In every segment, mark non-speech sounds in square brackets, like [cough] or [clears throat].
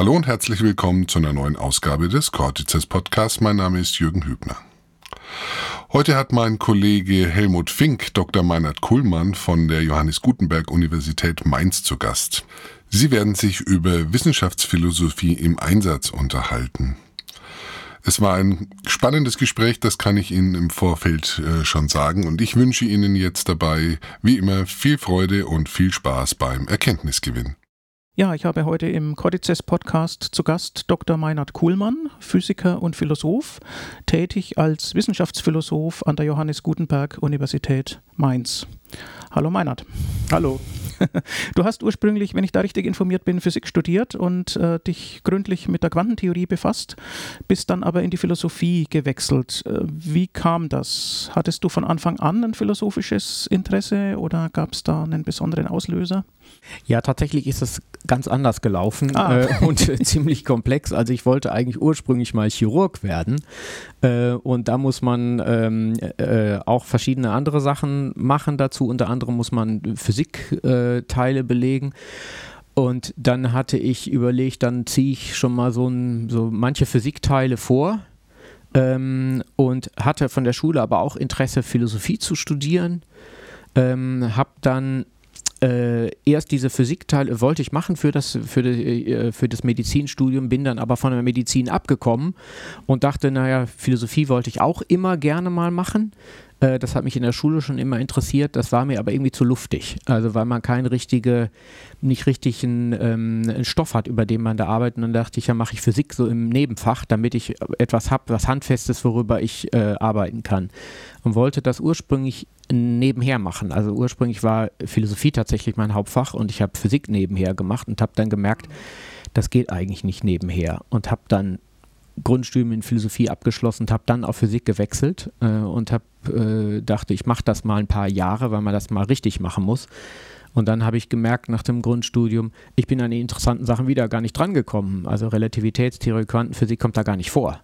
Hallo und herzlich willkommen zu einer neuen Ausgabe des Cortices Podcasts. Mein Name ist Jürgen Hübner. Heute hat mein Kollege Helmut Fink Dr. Meinert Kuhlmann von der Johannes Gutenberg Universität Mainz zu Gast. Sie werden sich über Wissenschaftsphilosophie im Einsatz unterhalten. Es war ein spannendes Gespräch, das kann ich Ihnen im Vorfeld äh, schon sagen. Und ich wünsche Ihnen jetzt dabei, wie immer, viel Freude und viel Spaß beim Erkenntnisgewinn. Ja, ich habe heute im Codices Podcast zu Gast Dr. Meinhard Kuhlmann, Physiker und Philosoph, tätig als Wissenschaftsphilosoph an der Johannes Gutenberg Universität Mainz. Hallo Meinhard. Hallo. [laughs] Du hast ursprünglich, wenn ich da richtig informiert bin, Physik studiert und äh, dich gründlich mit der Quantentheorie befasst, bist dann aber in die Philosophie gewechselt. Äh, wie kam das? Hattest du von Anfang an ein philosophisches Interesse oder gab es da einen besonderen Auslöser? Ja, tatsächlich ist es ganz anders gelaufen ah. äh, und [laughs] ziemlich komplex. Also ich wollte eigentlich ursprünglich mal Chirurg werden äh, und da muss man ähm, äh, auch verschiedene andere Sachen machen dazu. Unter anderem muss man Physikteile belegen. Und dann hatte ich überlegt, dann ziehe ich schon mal so, ein, so manche Physikteile vor, ähm, und hatte von der Schule aber auch Interesse, Philosophie zu studieren. Ähm, habe dann äh, erst diese Physikteile wollte ich machen für das, für, die, äh, für das Medizinstudium, bin dann aber von der Medizin abgekommen und dachte, naja, Philosophie wollte ich auch immer gerne mal machen. Äh, das hat mich in der Schule schon immer interessiert, das war mir aber irgendwie zu luftig. Also weil man keinen richtige, nicht richtig einen, ähm, Stoff hat, über den man da arbeitet. Und dann dachte ich, ja, mache ich Physik so im Nebenfach, damit ich etwas habe, was Handfestes, worüber ich äh, arbeiten kann. Und wollte das ursprünglich nebenher machen. Also ursprünglich war Philosophie tatsächlich mein Hauptfach und ich habe Physik nebenher gemacht und habe dann gemerkt, das geht eigentlich nicht nebenher und habe dann Grundstudium in Philosophie abgeschlossen und habe dann auf Physik gewechselt äh, und habe äh, dachte, ich mache das mal ein paar Jahre, weil man das mal richtig machen muss. Und dann habe ich gemerkt nach dem Grundstudium, ich bin an die interessanten Sachen wieder gar nicht drangekommen. Also Relativitätstheorie, Quantenphysik kommt da gar nicht vor.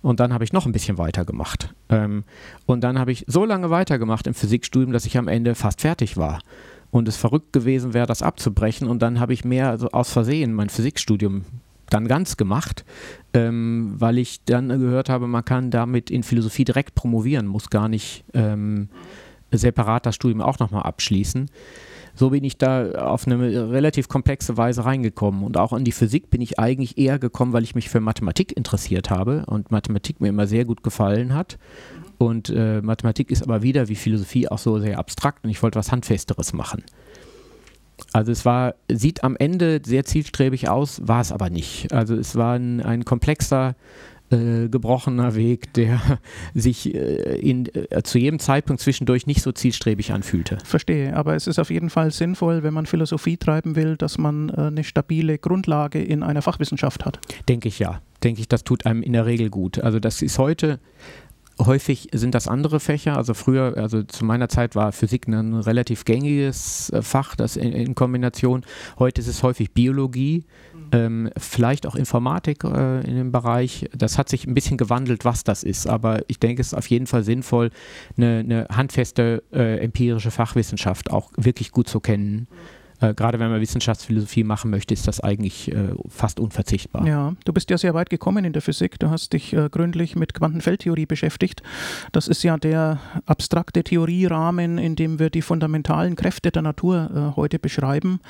Und dann habe ich noch ein bisschen weitergemacht. Ähm, und dann habe ich so lange weitergemacht im Physikstudium, dass ich am Ende fast fertig war. Und es verrückt gewesen wäre, das abzubrechen. Und dann habe ich mehr also aus Versehen mein Physikstudium dann ganz gemacht, ähm, weil ich dann gehört habe, man kann damit in Philosophie direkt promovieren, muss gar nicht ähm, separat das Studium auch nochmal abschließen so bin ich da auf eine relativ komplexe Weise reingekommen. Und auch an die Physik bin ich eigentlich eher gekommen, weil ich mich für Mathematik interessiert habe und Mathematik mir immer sehr gut gefallen hat. Und äh, Mathematik ist aber wieder wie Philosophie auch so sehr abstrakt und ich wollte was Handfesteres machen. Also es war, sieht am Ende sehr zielstrebig aus, war es aber nicht. Also es war ein, ein komplexer äh, gebrochener Weg, der [laughs] sich äh, in, äh, zu jedem Zeitpunkt zwischendurch nicht so zielstrebig anfühlte. Verstehe, aber es ist auf jeden Fall sinnvoll, wenn man Philosophie treiben will, dass man äh, eine stabile Grundlage in einer Fachwissenschaft hat. Denke ich ja. Denke ich, das tut einem in der Regel gut. Also das ist heute Häufig sind das andere Fächer. Also früher, also zu meiner Zeit war Physik ein relativ gängiges äh, Fach, das in, in Kombination. Heute ist es häufig Biologie, mhm. ähm, vielleicht auch Informatik äh, in dem Bereich. Das hat sich ein bisschen gewandelt, was das ist. Aber ich denke, es ist auf jeden Fall sinnvoll, eine, eine handfeste äh, empirische Fachwissenschaft auch wirklich gut zu kennen. Äh, gerade wenn man Wissenschaftsphilosophie machen möchte, ist das eigentlich äh, fast unverzichtbar. Ja, du bist ja sehr weit gekommen in der Physik. Du hast dich äh, gründlich mit Quantenfeldtheorie beschäftigt. Das ist ja der abstrakte Theorierahmen, in dem wir die fundamentalen Kräfte der Natur äh, heute beschreiben.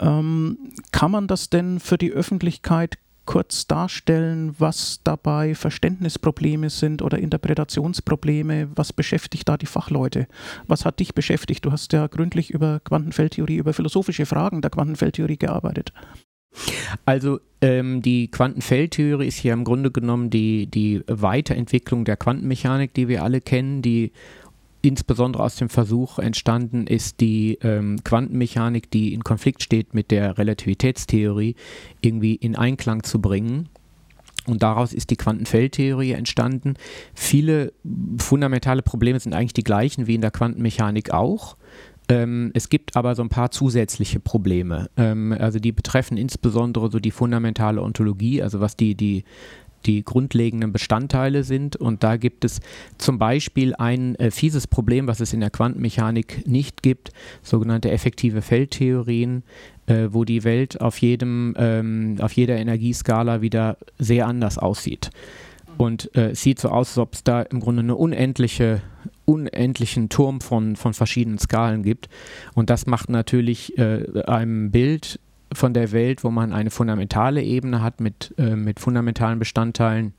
Ähm, kann man das denn für die Öffentlichkeit kurz darstellen, was dabei Verständnisprobleme sind oder Interpretationsprobleme? Was beschäftigt da die Fachleute? Was hat dich beschäftigt? Du hast ja gründlich über Quantenfeldtheorie, über philosophische Fragen der Quantenfeldtheorie gearbeitet. Also ähm, die Quantenfeldtheorie ist ja im Grunde genommen die, die Weiterentwicklung der Quantenmechanik, die wir alle kennen, die insbesondere aus dem Versuch entstanden ist, die ähm, Quantenmechanik, die in Konflikt steht mit der Relativitätstheorie, irgendwie in Einklang zu bringen. Und daraus ist die Quantenfeldtheorie entstanden. Viele fundamentale Probleme sind eigentlich die gleichen wie in der Quantenmechanik auch. Ähm, es gibt aber so ein paar zusätzliche Probleme. Ähm, also die betreffen insbesondere so die fundamentale Ontologie, also was die, die die grundlegenden Bestandteile sind. Und da gibt es zum Beispiel ein äh, fieses Problem, was es in der Quantenmechanik nicht gibt, sogenannte effektive Feldtheorien, äh, wo die Welt auf, jedem, ähm, auf jeder Energieskala wieder sehr anders aussieht. Und äh, es sieht so aus, als ob es da im Grunde eine unendliche, unendlichen Turm von, von verschiedenen Skalen gibt. Und das macht natürlich äh, einem Bild von der Welt, wo man eine fundamentale Ebene hat mit, äh, mit fundamentalen Bestandteilen,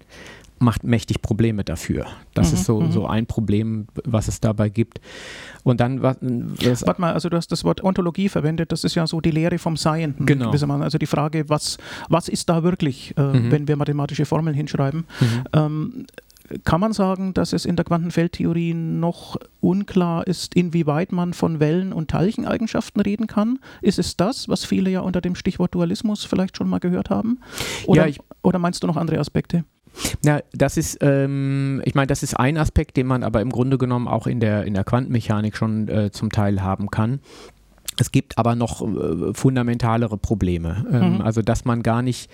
macht mächtig Probleme dafür. Das mhm, ist so, mhm. so ein Problem, was es dabei gibt. Und dann was, Warte mal, also du hast das Wort Ontologie verwendet, das ist ja so die Lehre vom Seienden. Genau. Also die Frage, was, was ist da wirklich, äh, mhm. wenn wir mathematische Formeln hinschreiben. Mhm. Ähm, kann man sagen, dass es in der Quantenfeldtheorie noch unklar ist, inwieweit man von Wellen- und Teilcheneigenschaften reden kann? Ist es das, was viele ja unter dem Stichwort Dualismus vielleicht schon mal gehört haben? Oder, ja, ich, oder meinst du noch andere Aspekte? Ja, das ist, ähm, ich meine, das ist ein Aspekt, den man aber im Grunde genommen auch in der, in der Quantenmechanik schon äh, zum Teil haben kann. Es gibt aber noch äh, fundamentalere Probleme. Ähm, mhm. Also, dass man gar nicht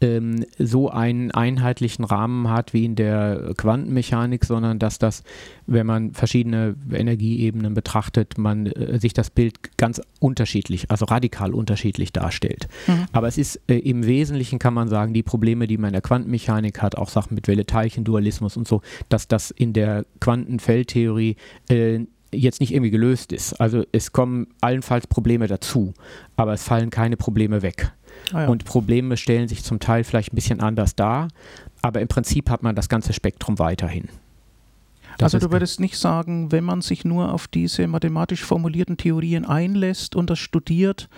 ähm, so einen einheitlichen Rahmen hat wie in der Quantenmechanik, sondern dass das, wenn man verschiedene Energieebenen betrachtet, man äh, sich das Bild ganz unterschiedlich, also radikal unterschiedlich darstellt. Mhm. Aber es ist äh, im Wesentlichen, kann man sagen, die Probleme, die man in der Quantenmechanik hat, auch Sachen mit Welle-Teilchen-Dualismus und so, dass das in der Quantenfeldtheorie äh, jetzt nicht irgendwie gelöst ist. Also es kommen allenfalls Probleme dazu, aber es fallen keine Probleme weg. Ah ja. Und Probleme stellen sich zum Teil vielleicht ein bisschen anders dar, aber im Prinzip hat man das ganze Spektrum weiterhin. Das also du würdest nicht sagen, wenn man sich nur auf diese mathematisch formulierten Theorien einlässt und das studiert,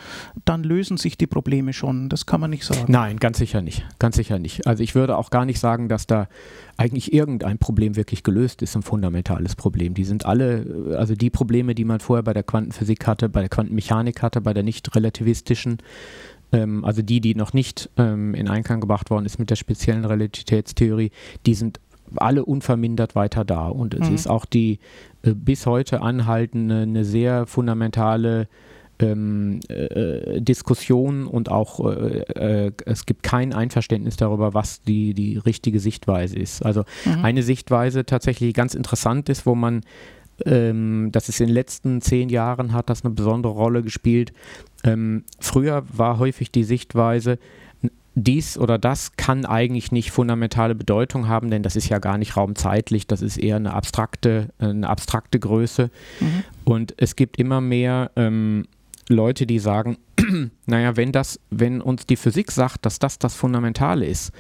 dann lösen sich die Probleme schon. Das kann man nicht sagen. Nein, ganz sicher nicht. Ganz sicher nicht. Also ich würde auch gar nicht sagen, dass da eigentlich irgendein Problem wirklich gelöst ist, ein fundamentales Problem. Die sind alle, also die Probleme, die man vorher bei der Quantenphysik hatte, bei der Quantenmechanik hatte, bei der nicht relativistischen, ähm, also die, die noch nicht ähm, in Einklang gebracht worden ist mit der speziellen Relativitätstheorie, die sind alle unvermindert weiter da. Und es mhm. ist auch die äh, bis heute anhaltende, eine sehr fundamentale ähm, äh, Diskussion und auch äh, äh, es gibt kein Einverständnis darüber, was die, die richtige Sichtweise ist. Also mhm. eine Sichtweise tatsächlich ganz interessant ist, wo man ähm, das ist in den letzten zehn Jahren hat das eine besondere Rolle gespielt. Ähm, früher war häufig die Sichtweise, dies oder das kann eigentlich nicht fundamentale Bedeutung haben, denn das ist ja gar nicht raumzeitlich, das ist eher eine abstrakte, eine abstrakte Größe. Mhm. Und es gibt immer mehr ähm, Leute, die sagen, [clears throat] naja, wenn das, wenn uns die Physik sagt, dass das das Fundamentale ist,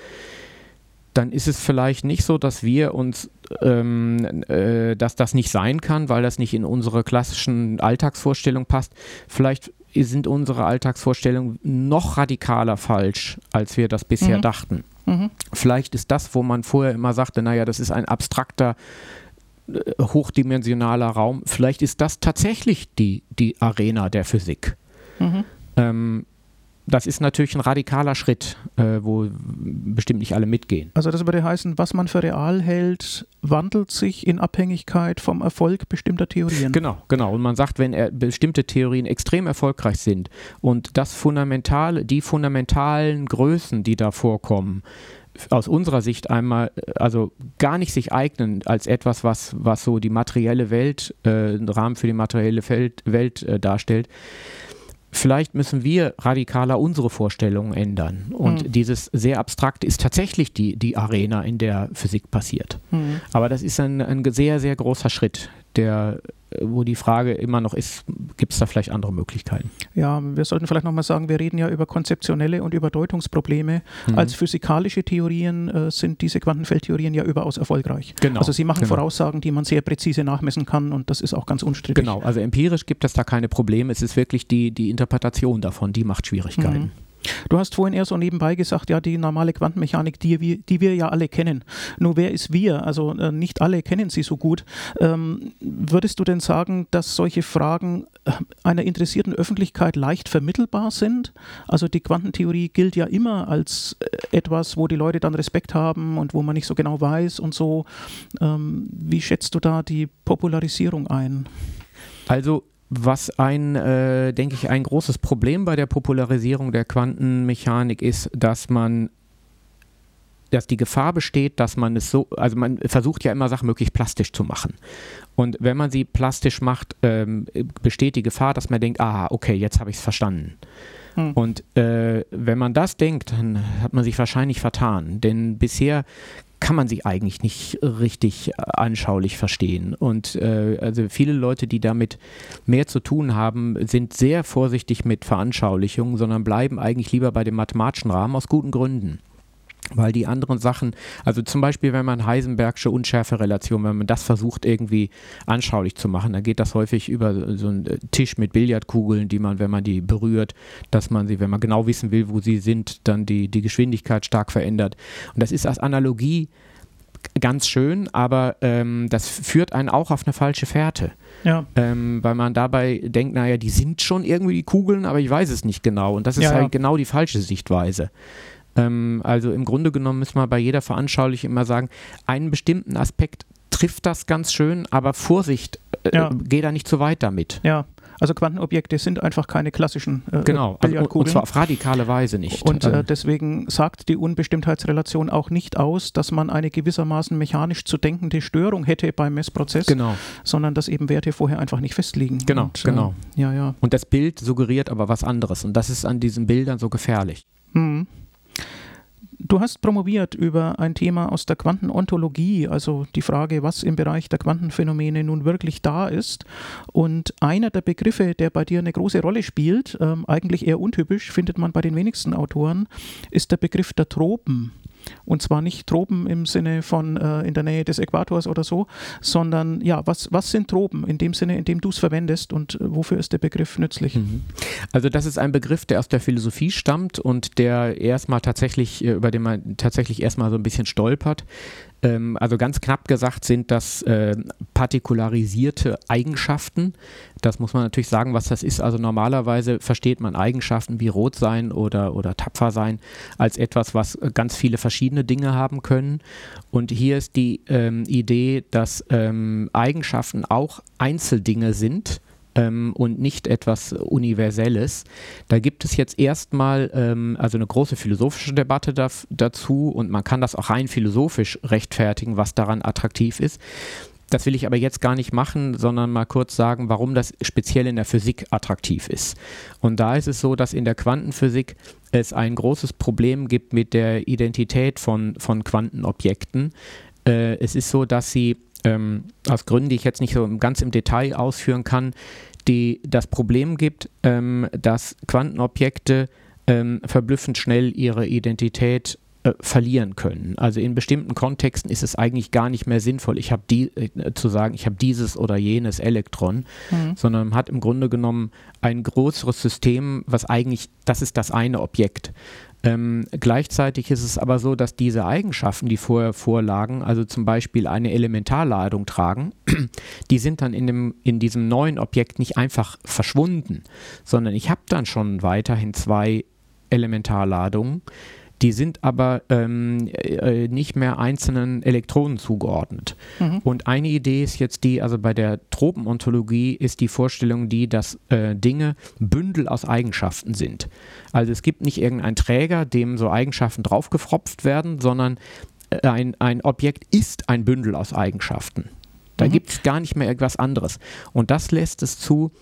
dann ist es vielleicht nicht so, dass wir uns, ähm, äh, dass das nicht sein kann, weil das nicht in unsere klassischen Alltagsvorstellungen passt. Vielleicht sind unsere Alltagsvorstellungen noch radikaler falsch, als wir das bisher mhm. dachten. Mhm. Vielleicht ist das, wo man vorher immer sagte, naja, das ist ein abstrakter, äh, hochdimensionaler Raum, vielleicht ist das tatsächlich die, die Arena der Physik. Mhm. Ähm, das ist natürlich ein radikaler Schritt, äh, wo bestimmt nicht alle mitgehen. Also das würde heißen, was man für real hält, wandelt sich in Abhängigkeit vom Erfolg bestimmter Theorien. Genau, genau. Und man sagt, wenn er, bestimmte Theorien extrem erfolgreich sind und das fundamentale, die fundamentalen Größen, die da vorkommen, aus unserer Sicht einmal, also gar nicht sich eignen als etwas, was, was so die materielle Welt, äh, einen Rahmen für die materielle Welt, Welt äh, darstellt, vielleicht müssen wir radikaler unsere Vorstellungen ändern. Und mhm. dieses sehr abstrakte ist tatsächlich die, die Arena, in der Physik passiert. Mhm. Aber das ist ein, ein sehr, sehr großer Schritt, der wo die Frage immer noch ist, gibt es da vielleicht andere Möglichkeiten? Ja, wir sollten vielleicht nochmal sagen, wir reden ja über konzeptionelle und über Deutungsprobleme. Mhm. Als physikalische Theorien äh, sind diese Quantenfeldtheorien ja überaus erfolgreich. Genau. Also sie machen genau. Voraussagen, die man sehr präzise nachmessen kann und das ist auch ganz unstrittig. Genau, also empirisch gibt es da keine Probleme. Es ist wirklich die, die Interpretation davon, die macht Schwierigkeiten. Mhm. Du hast vorhin eher so nebenbei gesagt, ja, die normale Quantenmechanik, die wir, die wir ja alle kennen. Nur wer ist wir? Also äh, nicht alle kennen sie so gut. Ähm, würdest du denn sagen, dass solche Fragen äh, einer interessierten Öffentlichkeit leicht vermittelbar sind? Also die Quantentheorie gilt ja immer als äh, etwas, wo die Leute dann Respekt haben und wo man nicht so genau weiß und so. Ähm, wie schätzt du da die Popularisierung ein? Also was ein, äh, denke ich, ein großes Problem bei der Popularisierung der Quantenmechanik ist, dass man dass die Gefahr besteht, dass man es so, also man versucht ja immer Sachen möglichst plastisch zu machen. Und wenn man sie plastisch macht, ähm, besteht die Gefahr, dass man denkt, ah, okay, jetzt habe ich es verstanden. Hm. Und äh, wenn man das denkt, dann hat man sich wahrscheinlich vertan. Denn bisher kann man sie eigentlich nicht richtig äh, anschaulich verstehen. Und äh, also viele Leute, die damit mehr zu tun haben, sind sehr vorsichtig mit Veranschaulichungen, sondern bleiben eigentlich lieber bei dem mathematischen Rahmen aus guten Gründen. Weil die anderen Sachen, also zum Beispiel, wenn man Heisenbergsche Unschärferelation, wenn man das versucht irgendwie anschaulich zu machen, dann geht das häufig über so einen Tisch mit Billardkugeln, die man, wenn man die berührt, dass man sie, wenn man genau wissen will, wo sie sind, dann die, die Geschwindigkeit stark verändert. Und das ist als Analogie ganz schön, aber ähm, das führt einen auch auf eine falsche Fährte. Ja. Ähm, weil man dabei denkt, naja, die sind schon irgendwie die Kugeln, aber ich weiß es nicht genau. Und das ist ja, halt ja. genau die falsche Sichtweise. Ähm, also im Grunde genommen müssen wir bei jeder Veranschaulichung immer sagen, einen bestimmten Aspekt trifft das ganz schön, aber Vorsicht, äh, ja. geh da nicht zu weit damit. Ja. Also Quantenobjekte sind einfach keine klassischen äh, genau, also, und zwar auf radikale Weise nicht. Und äh, deswegen sagt die Unbestimmtheitsrelation auch nicht aus, dass man eine gewissermaßen mechanisch zu denkende Störung hätte beim Messprozess, genau. sondern dass eben Werte vorher einfach nicht festliegen. Genau, und, genau. Äh, ja, ja. Und das Bild suggeriert aber was anderes und das ist an diesen Bildern so gefährlich. Mhm. Du hast promoviert über ein Thema aus der Quantenontologie, also die Frage, was im Bereich der Quantenphänomene nun wirklich da ist. Und einer der Begriffe, der bei dir eine große Rolle spielt, ähm, eigentlich eher untypisch, findet man bei den wenigsten Autoren, ist der Begriff der Tropen. Und zwar nicht Tropen im Sinne von äh, in der Nähe des Äquators oder so, sondern ja, was, was sind Tropen in dem Sinne, in dem du es verwendest und äh, wofür ist der Begriff nützlich? Mhm. Also das ist ein Begriff, der aus der Philosophie stammt und der erstmal tatsächlich, äh, über den man tatsächlich erstmal so ein bisschen stolpert. Ähm, also ganz knapp gesagt sind das äh, partikularisierte Eigenschaften. Das muss man natürlich sagen, was das ist. Also normalerweise versteht man Eigenschaften wie rot sein oder, oder tapfer sein als etwas, was ganz viele verschiedene Dinge haben können. Und hier ist die ähm, Idee, dass ähm, Eigenschaften auch Einzeldinge sind ähm, und nicht etwas Universelles. Da gibt es jetzt erstmal ähm, also eine große philosophische Debatte da, dazu und man kann das auch rein philosophisch rechtfertigen, was daran attraktiv ist. Das will ich aber jetzt gar nicht machen, sondern mal kurz sagen, warum das speziell in der Physik attraktiv ist. Und da ist es so, dass in der Quantenphysik es ein großes Problem gibt mit der Identität von, von Quantenobjekten. Äh, es ist so, dass sie ähm, aus Gründen, die ich jetzt nicht so ganz im Detail ausführen kann, die das Problem gibt, ähm, dass Quantenobjekte ähm, verblüffend schnell ihre Identität äh, verlieren können. Also in bestimmten Kontexten ist es eigentlich gar nicht mehr sinnvoll, ich habe die äh, zu sagen, ich habe dieses oder jenes Elektron, mhm. sondern man hat im Grunde genommen ein größeres System, was eigentlich, das ist das eine Objekt. Ähm, gleichzeitig ist es aber so, dass diese Eigenschaften, die vorher vorlagen, also zum Beispiel eine Elementarladung tragen, [clears throat] die sind dann in, dem, in diesem neuen Objekt nicht einfach verschwunden, sondern ich habe dann schon weiterhin zwei Elementarladungen, die sind aber ähm, äh, nicht mehr einzelnen Elektronen zugeordnet. Mhm. Und eine Idee ist jetzt die, also bei der Tropenontologie ist die Vorstellung die, dass äh, Dinge Bündel aus Eigenschaften sind. Also es gibt nicht irgendeinen Träger, dem so Eigenschaften draufgefropft werden, sondern äh, ein, ein Objekt ist ein Bündel aus Eigenschaften. Da mhm. gibt es gar nicht mehr irgendwas anderes. Und das lässt es zu,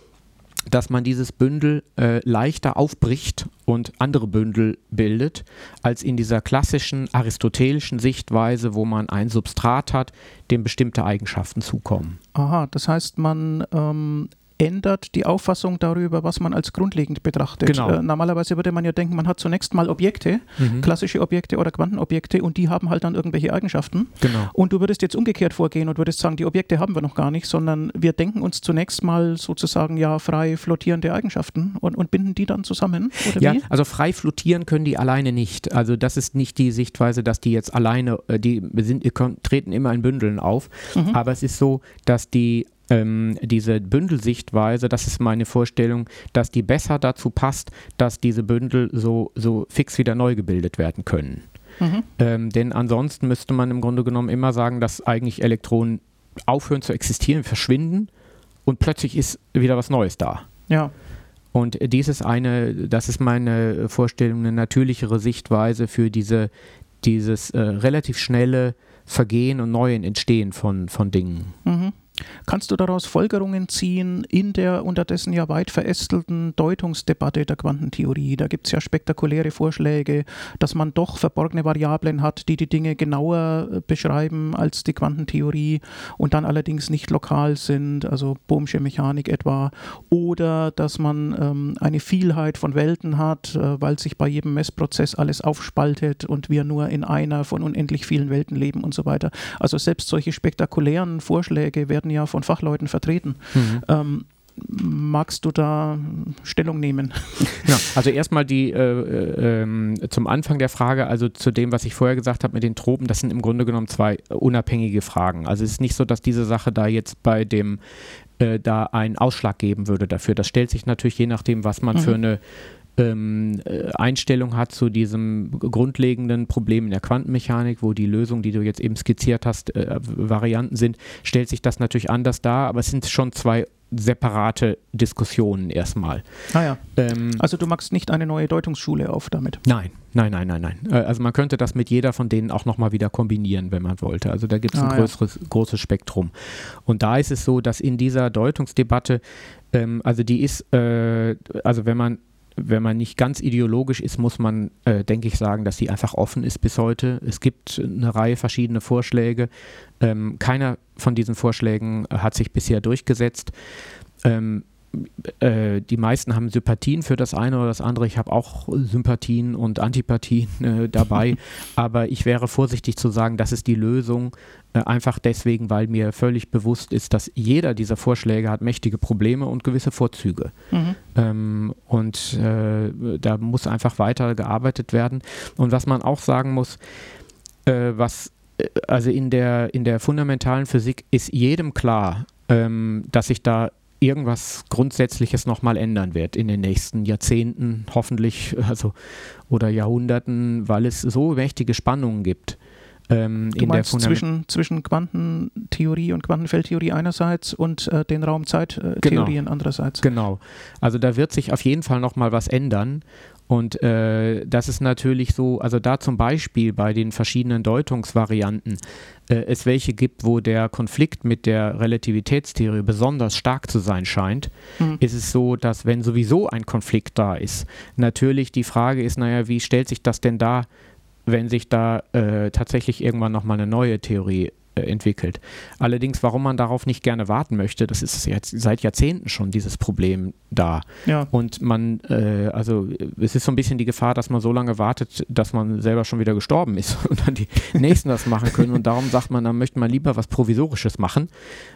dass man dieses Bündel äh, leichter aufbricht und andere Bündel bildet, als in dieser klassischen aristotelischen Sichtweise, wo man ein Substrat hat, dem bestimmte Eigenschaften zukommen. Aha, das heißt, man ähm, ändert die Auffassung darüber, was man als grundlegend betrachtet. Genau. Äh, normalerweise würde man ja denken, man hat zunächst mal Objekte, mhm. klassische Objekte oder Quantenobjekte und die haben halt dann irgendwelche Eigenschaften. Genau. Und du würdest jetzt umgekehrt vorgehen und würdest sagen, die Objekte haben wir noch gar nicht, sondern wir denken uns zunächst mal sozusagen ja frei flottierende Eigenschaften und, und binden die dann zusammen. ja, wie? also frei flottieren können die alleine nicht. Also das ist nicht die Sichtweise, dass die jetzt alleine, äh, die sind, treten immer in Bündeln auf. Mhm. Aber es ist so, dass die ähm, diese Bündelsichtweise, das ist meine Vorstellung, dass die besser dazu passt, dass diese Bündel so, so fix wieder neu gebildet werden können. Mhm. Ähm, denn ansonsten müsste man im Grunde genommen immer sagen, dass eigentlich Elektronen aufhören zu existieren, verschwinden und plötzlich ist wieder was Neues da. Ja. Und dies ist eine, das ist meine Vorstellung, eine natürlichere Sichtweise für diese dieses äh, relativ schnelle Vergehen und neuen Entstehen von, von Dingen. Mhm. Kannst du daraus Folgerungen ziehen in der unterdessen ja weit verästelten Deutungsdebatte der Quantentheorie? Da gibt es ja spektakuläre Vorschläge, dass man doch verborgene Variablen hat, die die Dinge genauer äh, beschreiben als die Quantentheorie und dann allerdings nicht lokal sind, also Bohmsche Mechanik etwa. Oder dass man ähm, eine Vielheit von Welten hat, äh, weil sich bei jedem Messprozess alles aufspaltet und wir nur in einer von unendlich vielen Welten leben und so weiter. Also selbst solche spektakulären Vorschläge werden ja von Fachleuten vertreten. Mhm. Ähm, magst du da Stellung nehmen? [laughs] Ja, also erstmal die äh, äh, zum Anfang der Frage, also zu dem, was ich vorher gesagt habe mit den Tropen, das sind im Grunde genommen zwei unabhängige Fragen. Also es ist nicht so, dass diese Sache da jetzt bei dem äh, da einen Ausschlag geben würde dafür. Das stellt sich natürlich je nachdem, was man mhm. für eine ähm, äh, Einstellung hat zu diesem grundlegenden Problem in der Quantenmechanik, wo die Lösung, die du jetzt eben skizziert hast, äh, Varianten sind, stellt sich das natürlich anders dar, aber es sind schon zwei separate Diskussionen erstmal. Ah ja. Ähm, also du machst nicht eine neue Deutungsschule auf damit? Nein, nein, nein, nein, nein. Äh, also man könnte das mit jeder von denen auch nochmal wieder kombinieren, wenn man wollte. Also da gibt es ah, ein größeres, ja. großes Spektrum. Und da ist es so, dass in dieser Deutungsdebatte, ähm, also die ist, äh, also wenn man wenn man nicht ganz ideologisch ist, muss man, äh, denke ich, sagen, dass sie einfach offen ist bis heute. Es gibt eine Reihe verschiedener Vorschläge. Ähm, keiner von diesen Vorschlägen hat sich bisher durchgesetzt. Ähm, äh, die meisten haben Sympathien für das eine oder das andere. Ich habe auch Sympathien und Antipathien äh, dabei. [laughs] Aber ich wäre vorsichtig zu sagen, das ist die Lösung. Äh, einfach deswegen, weil mir völlig bewusst ist, dass jeder dieser Vorschläge hat mächtige Probleme und gewisse Vorzüge. Mhm. Ähm, und äh, da muss einfach weiter gearbeitet werden. Und was man auch sagen muss, äh, was also in der, in der fundamentalen Physik ist jedem klar, ähm, dass sich da irgendwas Grundsätzliches nochmal ändern wird in den nächsten Jahrzehnten, hoffentlich, also oder Jahrhunderten, weil es so mächtige Spannungen gibt. Ähm, du meinst zwischen, zwischen Quantentheorie und Quantenfeldtheorie einerseits und äh, den Raum-Zeit-Theorien genau. andererseits. Genau. Also da wird sich auf jeden Fall nochmal was ändern. Und äh, das ist natürlich so, also da zum Beispiel bei den verschiedenen Deutungsvarianten äh, es welche gibt, wo der Konflikt mit der Relativitätstheorie besonders stark zu sein scheint, mhm. ist es so, dass wenn sowieso ein Konflikt da ist, natürlich die Frage ist, naja, wie stellt sich das denn da, wenn sich da äh, tatsächlich irgendwann nochmal eine neue Theorie entwickelt. Allerdings, warum man darauf nicht gerne warten möchte, das ist jetzt seit Jahrzehnten schon dieses Problem da. Ja. Und man, äh, also es ist so ein bisschen die Gefahr, dass man so lange wartet, dass man selber schon wieder gestorben ist [laughs] und dann die Nächsten das machen können. Und darum sagt man, dann möchte man lieber was Provisorisches machen,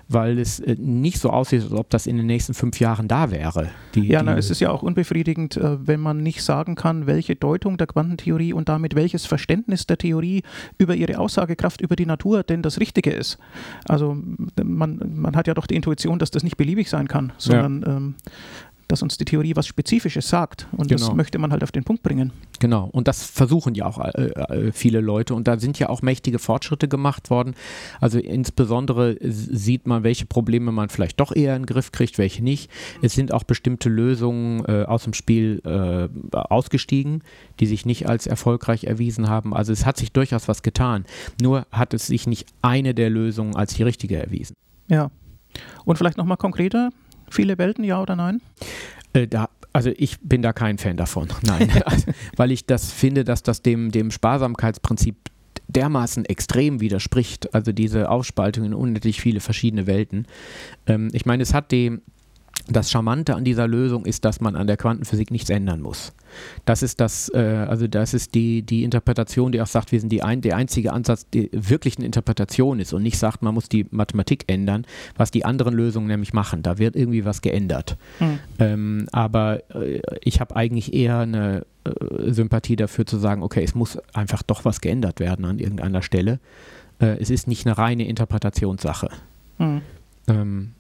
weil es äh, nicht so aussieht, als ob das in den nächsten fünf Jahren da wäre. Die, ja, die, na, es ist ja auch unbefriedigend, äh, wenn man nicht sagen kann, welche Deutung der Quantentheorie und damit welches Verständnis der Theorie über ihre Aussagekraft über die Natur denn das Richtige ist. Also man, man hat ja doch die Intuition, dass das nicht beliebig sein kann, sondern ja. ähm, dass uns die Theorie was Spezifisches sagt. Und genau. das möchte man halt auf den Punkt bringen. Genau. Und das versuchen ja auch äh, äh, viele Leute. Und da sind ja auch mächtige Fortschritte gemacht worden. Also insbesondere sieht man, welche Probleme man vielleicht doch eher in den Griff kriegt, welche nicht. Es sind auch bestimmte Lösungen äh, aus dem Spiel äh, ausgestiegen, die sich nicht als erfolgreich erwiesen haben. Also es hat sich durchaus was getan. Nur hat es sich nicht eine der Lösungen als die richtige erwiesen. Ja. Und vielleicht nochmal konkreter, Viele Welten, ja oder nein? Äh, da, also ich bin da kein Fan davon, [laughs] nein. [laughs] also, weil ich das finde, dass das dem, dem Sparsamkeitsprinzip dermaßen extrem widerspricht, also diese Aufspaltung in unendlich viele verschiedene Welten. Ähm, ich meine, es hat die, das Charmante an dieser Lösung ist, dass man an der Quantenphysik nichts ändern muss. Das ist das, äh, also das ist die, die Interpretation, die auch sagt, wir sind die ein, der einzige Ansatz, der wirklich eine Interpretation ist und nicht sagt, man muss die Mathematik ändern, was die anderen Lösungen nämlich machen. Da wird irgendwie was geändert. Mhm. Ähm, aber äh, ich habe eigentlich eher eine äh, Sympathie dafür zu sagen, okay, es muss einfach doch was geändert werden an irgendeiner Stelle. Äh, es ist nicht eine reine Interpretationssache. Mhm. Ähm,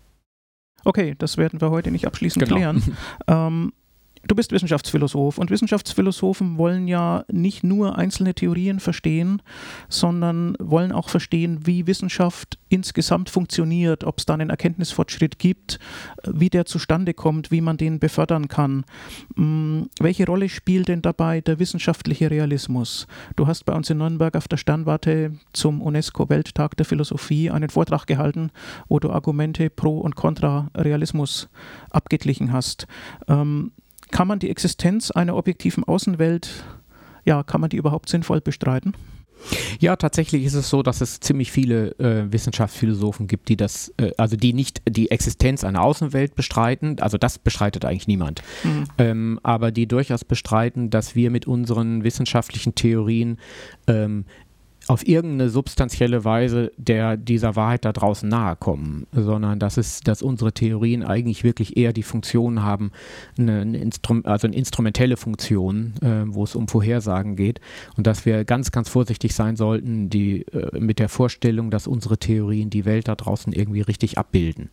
okay, das werden wir heute nicht abschließend genau. klären. Ähm, [laughs] Du bist Wissenschaftsphilosoph und Wissenschaftsphilosophen wollen ja nicht nur einzelne Theorien verstehen, sondern wollen auch verstehen, wie Wissenschaft insgesamt funktioniert, ob es da einen Erkenntnisfortschritt gibt, wie der zustande kommt, wie man den befördern kann. Hm, welche Rolle spielt denn dabei der wissenschaftliche Realismus? Du hast bei uns in Nürnberg auf der Sternwarte zum UNESCO-Welttag der Philosophie einen Vortrag gehalten, wo du Argumente pro und contra Realismus abgeglichen hast. Ähm, kann man die Existenz einer objektiven Außenwelt, ja, kann man die überhaupt sinnvoll bestreiten? Ja, tatsächlich ist es so, dass es ziemlich viele äh, Wissenschaftsphilosophen gibt, die das, äh, also die nicht die Existenz einer Außenwelt bestreiten, also das bestreitet eigentlich niemand, mhm. ähm, aber die durchaus bestreiten, dass wir mit unseren wissenschaftlichen Theorien ähm, auf irgendeine substanzielle Weise der, dieser Wahrheit da draußen nahe kommen, sondern dass, es, dass unsere Theorien eigentlich wirklich eher die Funktion haben, eine, eine also eine instrumentelle Funktion, äh, wo es um Vorhersagen geht und dass wir ganz, ganz vorsichtig sein sollten die, äh, mit der Vorstellung, dass unsere Theorien die Welt da draußen irgendwie richtig abbilden.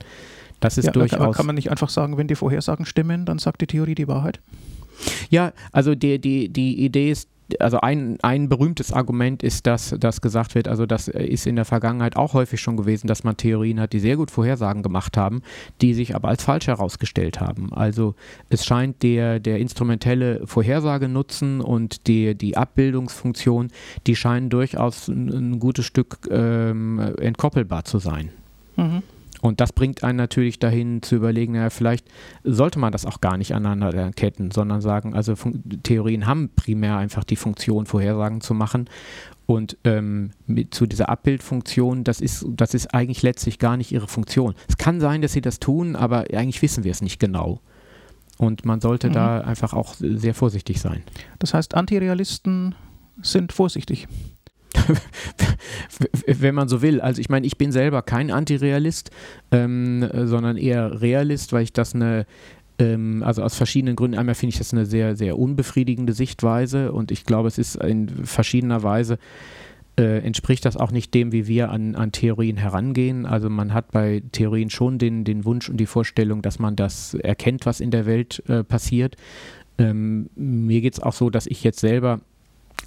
Das ist ja, durchaus. Aber kann man nicht einfach sagen, wenn die Vorhersagen stimmen, dann sagt die Theorie die Wahrheit? Ja, also die, die, die Idee ist, also ein, ein berühmtes Argument ist, dass, dass gesagt wird, also das ist in der Vergangenheit auch häufig schon gewesen, dass man Theorien hat, die sehr gut Vorhersagen gemacht haben, die sich aber als falsch herausgestellt haben. Also es scheint der, der instrumentelle Vorhersagenutzen und die, die Abbildungsfunktion, die scheinen durchaus ein, ein gutes Stück ähm, entkoppelbar zu sein. Mhm. Und das bringt einen natürlich dahin zu überlegen, naja, vielleicht sollte man das auch gar nicht aneinander ketten, sondern sagen, also Fun Theorien haben primär einfach die Funktion, Vorhersagen zu machen. Und ähm, mit, zu dieser Abbildfunktion, das ist, das ist eigentlich letztlich gar nicht ihre Funktion. Es kann sein, dass sie das tun, aber eigentlich wissen wir es nicht genau. Und man sollte mhm. da einfach auch sehr vorsichtig sein. Das heißt, Antirealisten sind vorsichtig. [laughs] wenn man so will. Also ich meine, ich bin selber kein Antirealist, ähm, sondern eher Realist, weil ich das eine, ähm, also aus verschiedenen Gründen, einmal finde ich das eine sehr, sehr unbefriedigende Sichtweise und ich glaube, es ist in verschiedener Weise äh, entspricht das auch nicht dem, wie wir an, an Theorien herangehen. Also man hat bei Theorien schon den, den Wunsch und die Vorstellung, dass man das erkennt, was in der Welt äh, passiert. Ähm, mir geht es auch so, dass ich jetzt selber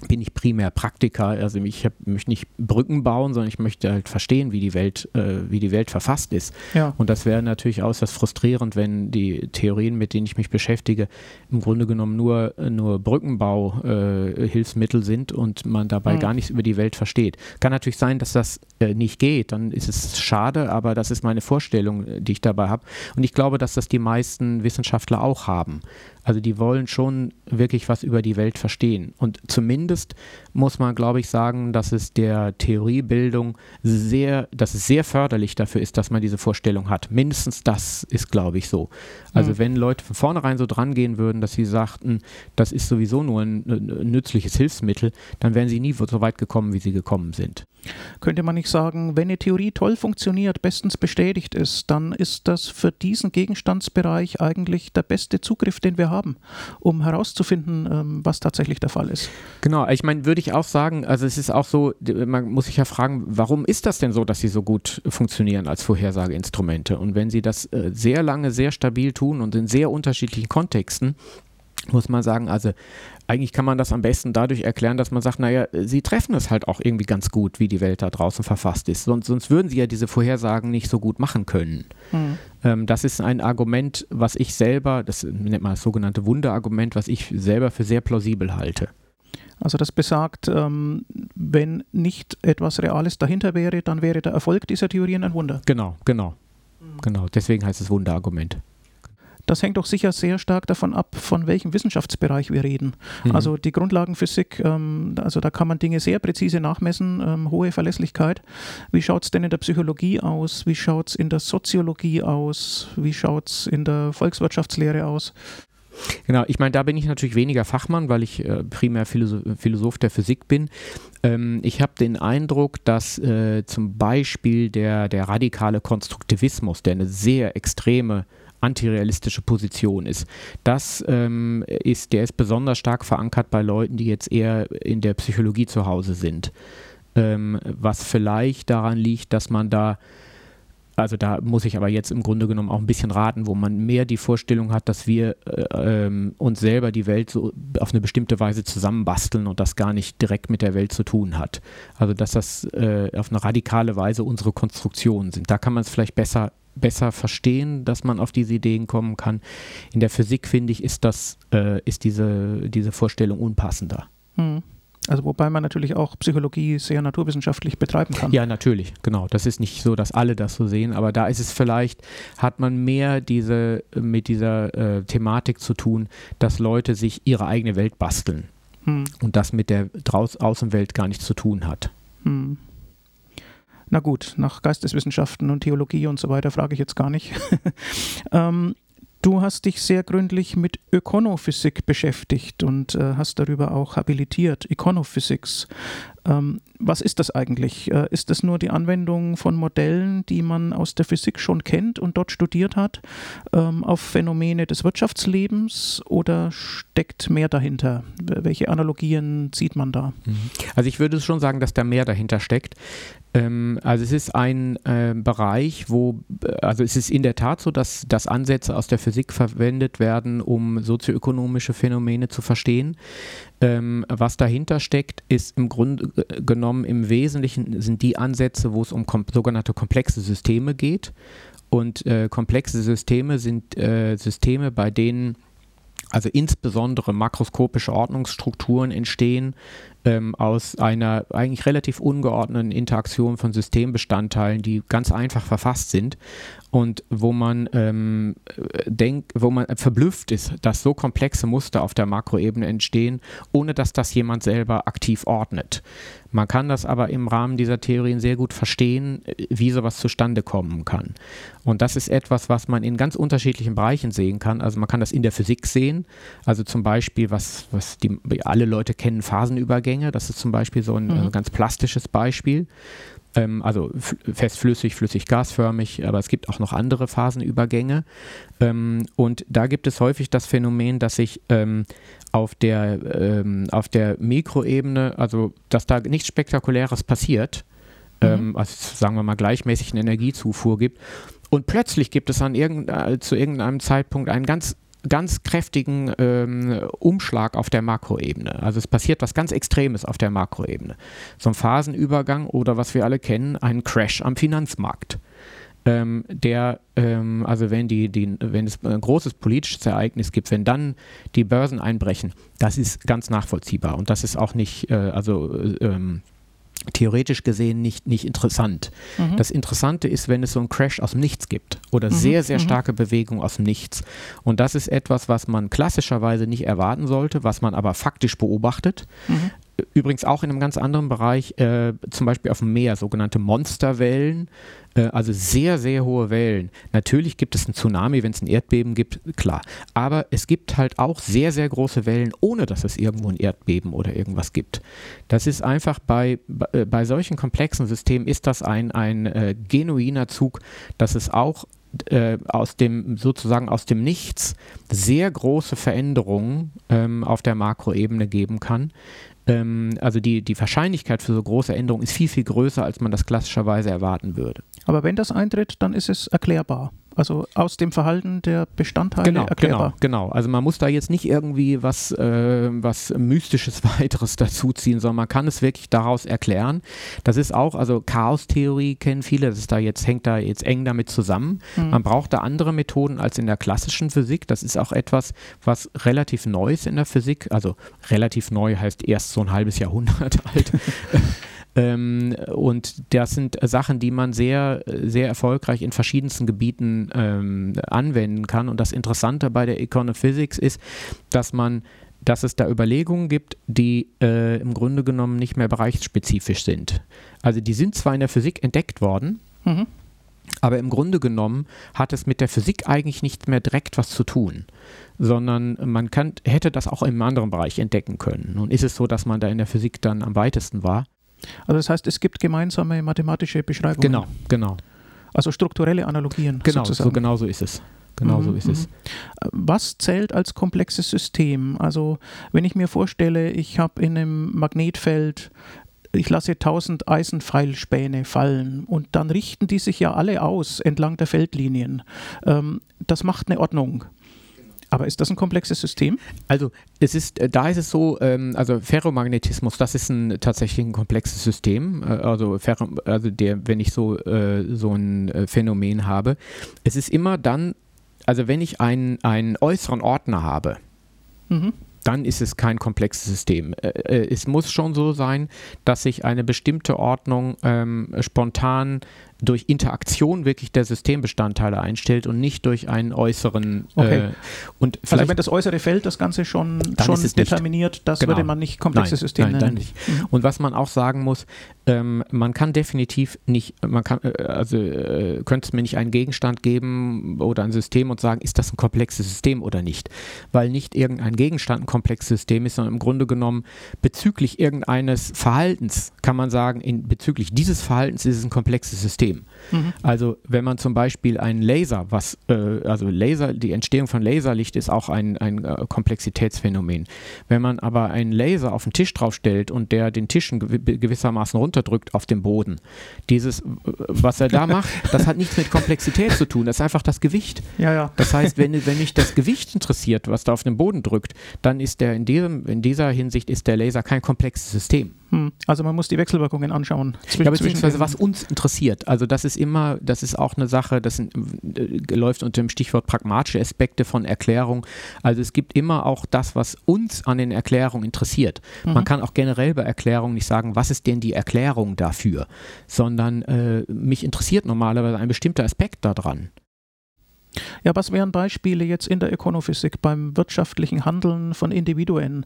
bin ich primär Praktiker. Also ich hab, möchte nicht Brücken bauen, sondern ich möchte halt verstehen, wie die Welt, äh, wie die Welt verfasst ist. Ja. Und das wäre natürlich äußerst frustrierend, wenn die Theorien, mit denen ich mich beschäftige, im Grunde genommen nur, nur Brückenbau-Hilfsmittel äh, sind und man dabei mhm. gar nichts über die Welt versteht. Kann natürlich sein, dass das äh, nicht geht, dann ist es schade, aber das ist meine Vorstellung, die ich dabei habe. Und ich glaube, dass das die meisten Wissenschaftler auch haben. Also die wollen schon wirklich was über die Welt verstehen. Und zumindest muss man, glaube ich, sagen, dass es der Theoriebildung sehr, dass es sehr förderlich dafür ist, dass man diese Vorstellung hat. Mindestens das ist, glaube ich, so. Also mhm. wenn Leute von vornherein so dran gehen würden, dass sie sagten, das ist sowieso nur ein, nützliches Hilfsmittel, dann wären sie nie so weit gekommen, wie sie gekommen sind. Könnte man nicht sagen, wenn eine Theorie toll funktioniert, bestens bestätigt ist, dann ist das für diesen Gegenstandsbereich eigentlich der beste Zugriff, den wir haben, um herauszufinden, ähm, was tatsächlich der Fall ist. Genau, ich meine, würde ich auch sagen, also es ist auch so, man muss sich ja fragen, warum ist das denn so, dass sie so gut funktionieren als Vorhersageinstrumente? Und wenn sie das äh, sehr lange, sehr stabil tun und in sehr unterschiedlichen Kontexten, muss man sagen, also eigentlich kann man das am besten dadurch erklären, dass man sagt, naja, sie treffen es halt auch irgendwie ganz gut, wie die Welt da draußen verfasst ist. Sonst, sonst würden sie ja diese Vorhersagen nicht so gut machen können. Mhm. Ähm, das ist ein Argument, was ich selber, das nennt man das sogenannte Wunderargument, was ich selber für sehr plausibel halte. Also das besagt, ähm, wenn nicht etwas Reales dahinter wäre, dann wäre der Erfolg dieser Theorien ein Wunder. Genau, genau. Mhm. Genau, deswegen heißt es Wunderargument. Das hängt doch sicher sehr stark davon ab, von welchem Wissenschaftsbereich wir reden. Mhm. Also die Grundlagenphysik, ähm, also da kann man Dinge sehr präzise nachmessen, ähm, hohe Verlässlichkeit. Wie schaut es denn in der Psychologie aus? Wie schaut es in der Soziologie aus? Wie schaut es in der Volkswirtschaftslehre aus? Genau, ich meine, da bin ich natürlich weniger Fachmann, weil ich äh, primär Philosoph, Philosoph, der Physik bin. Ähm, ich habe den Eindruck, dass äh, zum Beispiel der, der radikale Konstruktivismus, der eine sehr extreme antirealistische Position ist. Das ähm, ist, der ist besonders stark verankert bei Leuten, die jetzt eher in der Psychologie zu Hause sind. Ähm, was vielleicht daran liegt, dass man da also da muss ich aber jetzt im Grunde genommen auch ein bisschen raten, wo man mehr die Vorstellung hat, dass wir äh, ähm, uns selber die Welt so auf eine bestimmte Weise zusammenbasteln und das gar nicht direkt mit der Welt zu tun hat. Also dass das äh, auf eine radikale Weise unsere Konstruktionen sind. Da kann man es vielleicht besser besser verstehen, dass man auf diese Ideen kommen kann. In der Physik, finde ich, ist das, äh, ist diese, diese Vorstellung unpassender. Hm. Also wobei man natürlich auch Psychologie sehr naturwissenschaftlich betreiben kann. Ja, natürlich, genau. Das ist nicht so, dass alle das so sehen, aber da ist es vielleicht, hat man mehr diese, mit dieser äh, Thematik zu tun, dass Leute sich ihre eigene Welt basteln. Hm. Und das mit der Draus Außenwelt gar nichts zu tun hat. Hm. Na gut, nach Geisteswissenschaften und Theologie und so weiter frage ich jetzt gar nicht. [laughs] ähm, du hast dich sehr gründlich mit Ökonophysik beschäftigt und äh, hast darüber auch habilitiert, Econophysics. Ähm, was ist das eigentlich? Äh, ist das nur die Anwendung von Modellen, die man aus der Physik schon kennt und dort studiert hat, ähm, auf Phänomene des Wirtschaftslebens oder steckt mehr dahinter? Welche Analogien zieht man da? Mhm. Also ich würde schon sagen, dass da mehr dahinter steckt. Ähm, also es ist ein äh, Bereich, wo, also es ist in der Tat so, dass, dass Ansätze aus der Physik verwendet werden, um sozioökonomische Phänomene zu verstehen. Ähm, was dahinter steckt, ist im Grunde genommen im Wesentlichen sind die Ansätze, wo es um kom sogenannte komplexe Systeme geht. Und äh, komplexe Systeme sind äh, Systeme, bei denen also insbesondere makroskopische Ordnungsstrukturen entstehen, ähm, aus einer eigentlich relativ ungeordneten Interaktion von Systembestandteilen, die ganz einfach verfasst sind und wo man ähm, denkt, wo man verblüfft ist, dass so komplexe Muster auf der Makroebene entstehen, ohne dass das jemand selber aktiv ordnet. Man kann das aber im Rahmen dieser Theorien sehr gut verstehen, wie sowas zustande kommen kann. Und das ist etwas, was man in ganz unterschiedlichen Bereichen sehen kann. Also man kann das in der Physik sehen, also zum Beispiel, was, was die, alle Leute kennen, Phasenübergänge. Das ist zum Beispiel so ein mhm. äh, ganz plastisches Beispiel ähm, also festflüssig, flüssig, gasförmig, aber es gibt auch noch andere Phasenübergänge. Ähm, und da gibt es häufig das Phänomen, dass sich ähm, auf, der, ähm, auf der Mikroebene, also dass da nichts Spektakuläres passiert, mhm. Also sagen wir mal gleichmäßigen Energiezufuhr gibt. Und plötzlich gibt es an irgend, äh, zu irgendeinem Zeitpunkt einen ganz ganz kräftigen ähm, Umschlag auf der Makroebene. Also es passiert was ganz Extremes auf der Makroebene. So ein Phasenübergang oder was wir alle kennen, ein Crash am Finanzmarkt. Ähm, der, ähm, also wenn, die, die, wenn es ein großes politisches Ereignis gibt, wenn dann die Börsen einbrechen, das ist ganz nachvollziehbar und das ist auch nicht, äh, also äh, ähm, theoretisch gesehen nicht, nicht interessant. Mhm. Das Interessante ist, wenn es so einen Crash aus dem Nichts gibt oder mhm. sehr, sehr mhm. starke Bewegung aus dem Nichts. Und das ist etwas, was man klassischerweise nicht erwarten sollte, was man aber faktisch beobachtet. Übrigens auch in einem ganz anderen Bereich, äh, zum Beispiel auf dem Meer, sogenannte Monsterwellen, äh, also sehr, sehr hohe Wellen. Natürlich gibt es einen Tsunami, wenn es ein Erdbeben gibt, klar. Aber es gibt halt auch sehr, sehr große Wellen, ohne dass es irgendwo ein Erdbeben oder irgendwas gibt. Das ist einfach bei, bei, bei solchen komplexen Systemen ist das ein, ein äh, genuiner Zug, dass es auch äh, aus dem sozusagen aus dem Nichts sehr große Veränderungen ähm, auf der Makroebene geben kann, ähm, also die, die Wahrscheinlichkeit für so große Änderungen ist viel, viel größer, als man das klassischerweise erwarten würde. Aber wenn das eintritt, dann ist es erklärbar. Also aus dem Verhalten der Bestandteile genau, erklärbar. Genau, genau. Also man muss da jetzt nicht irgendwie was, äh, was Mystisches [laughs] weiteres dazuziehen, sondern man kann es wirklich daraus erklären. Das ist auch, also Chaostheorie kennen viele, das ist da jetzt, hängt da jetzt eng damit zusammen. Mhm. Man braucht da andere Methoden als in der klassischen Physik. Das ist auch etwas, was relativ neu ist in der Physik. Also relativ neu heißt erst so ein halbes Jahrhundert [laughs] alt. Ähm, und das sind Sachen, die man sehr, sehr erfolgreich in verschiedensten Gebieten ähm, anwenden kann. Und das Interessante bei der Econophysics ist, dass man dass es da Überlegungen gibt, die äh, im Grunde genommen nicht mehr bereichsspezifisch sind. Also die sind zwar in der Physik entdeckt worden, mhm. aber im Grunde genommen hat es mit der Physik eigentlich nicht mehr direkt was zu tun, sondern man kann, hätte das auch im anderen Bereich entdecken können. Nun ist es so, dass man da in der Physik dann am weitesten war. Also das heißt, es gibt gemeinsame mathematische Beschreibungen. Genau, genau. Also strukturelle Analogien. Genau, sozusagen. so genau so ist es. Genau mhm, so ist es. Mhm. Was zählt als komplexes System? Also wenn ich mir vorstelle, ich habe in einem Magnetfeld ich lasse 1000 Eisenpfeilspäne fallen und dann richten die sich ja alle aus entlang der Feldlinien. Ähm, das macht eine Ordnung. Aber ist das ein komplexes System? Also es ist, äh, da ist es so, ähm, also Ferromagnetismus, das ist ein tatsächlich ein komplexes System. Äh, also, Ferro, also der, wenn ich so, äh, so ein Phänomen habe, es ist immer dann, also wenn ich einen, einen äußeren Ordner habe, mhm dann ist es kein komplexes System. Es muss schon so sein, dass sich eine bestimmte Ordnung ähm, spontan durch Interaktion wirklich der Systembestandteile einstellt und nicht durch einen äußeren. Äh, okay. Äh, und also wenn das äußere Feld das Ganze schon, schon determiniert, das genau. würde man nicht komplexes nein, System nein, nennen. nicht. Mhm. Und was man auch sagen muss, ähm, man kann definitiv nicht, man kann, äh, also äh, könnte es mir nicht einen Gegenstand geben oder ein System und sagen, ist das ein komplexes System oder nicht? Weil nicht irgendein Gegenstand ein komplexes System ist, sondern im Grunde genommen bezüglich irgendeines Verhaltens kann man sagen, in, bezüglich dieses Verhaltens ist es ein komplexes System. System. Mhm. Also wenn man zum Beispiel einen Laser, was, äh, also Laser, die Entstehung von Laserlicht ist auch ein, ein äh, Komplexitätsphänomen. Wenn man aber einen Laser auf den Tisch draufstellt und der den Tisch gewissermaßen runterdrückt auf den Boden, dieses, was er da [laughs] macht, das hat nichts mit Komplexität zu tun, das ist einfach das Gewicht. Ja, ja. Das heißt, wenn, wenn mich das Gewicht interessiert, was da auf den Boden drückt, dann ist der in, diesem, in dieser Hinsicht ist der Laser kein komplexes System. Hm. Also man muss die Wechselwirkungen anschauen. Ja, beziehungsweise was uns interessiert. Also das ist immer, das ist auch eine Sache, das sind, äh, läuft unter dem Stichwort pragmatische Aspekte von Erklärung. Also es gibt immer auch das, was uns an den Erklärungen interessiert. Mhm. Man kann auch generell bei Erklärungen nicht sagen, was ist denn die Erklärung dafür, sondern äh, mich interessiert normalerweise ein bestimmter Aspekt daran. Ja, was wären Beispiele jetzt in der Ökonophysik beim wirtschaftlichen Handeln von Individuen?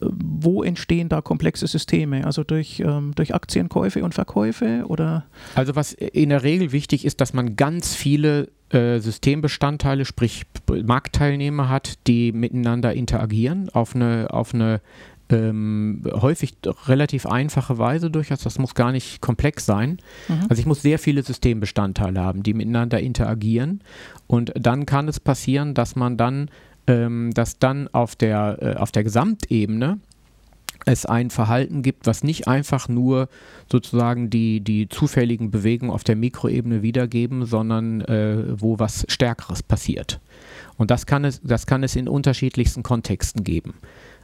Äh, wo entstehen da komplexe Systeme? Also durch, ähm, durch Aktienkäufe und Verkäufe oder? Also was in der Regel wichtig ist, dass man ganz viele äh, Systembestandteile, sprich Marktteilnehmer hat, die miteinander interagieren auf eine, auf eine ähm, häufig relativ einfache Weise durchaus. Das muss gar nicht komplex sein. Mhm. Also ich muss sehr viele Systembestandteile haben, die miteinander interagieren. Und dann kann es passieren, dass man dann, ähm, dass dann auf der, äh, auf der Gesamtebene es ein Verhalten gibt, was nicht einfach nur sozusagen die, die zufälligen Bewegungen auf der Mikroebene wiedergeben, sondern äh, wo was Stärkeres passiert. Und das kann es, das kann es in unterschiedlichsten Kontexten geben.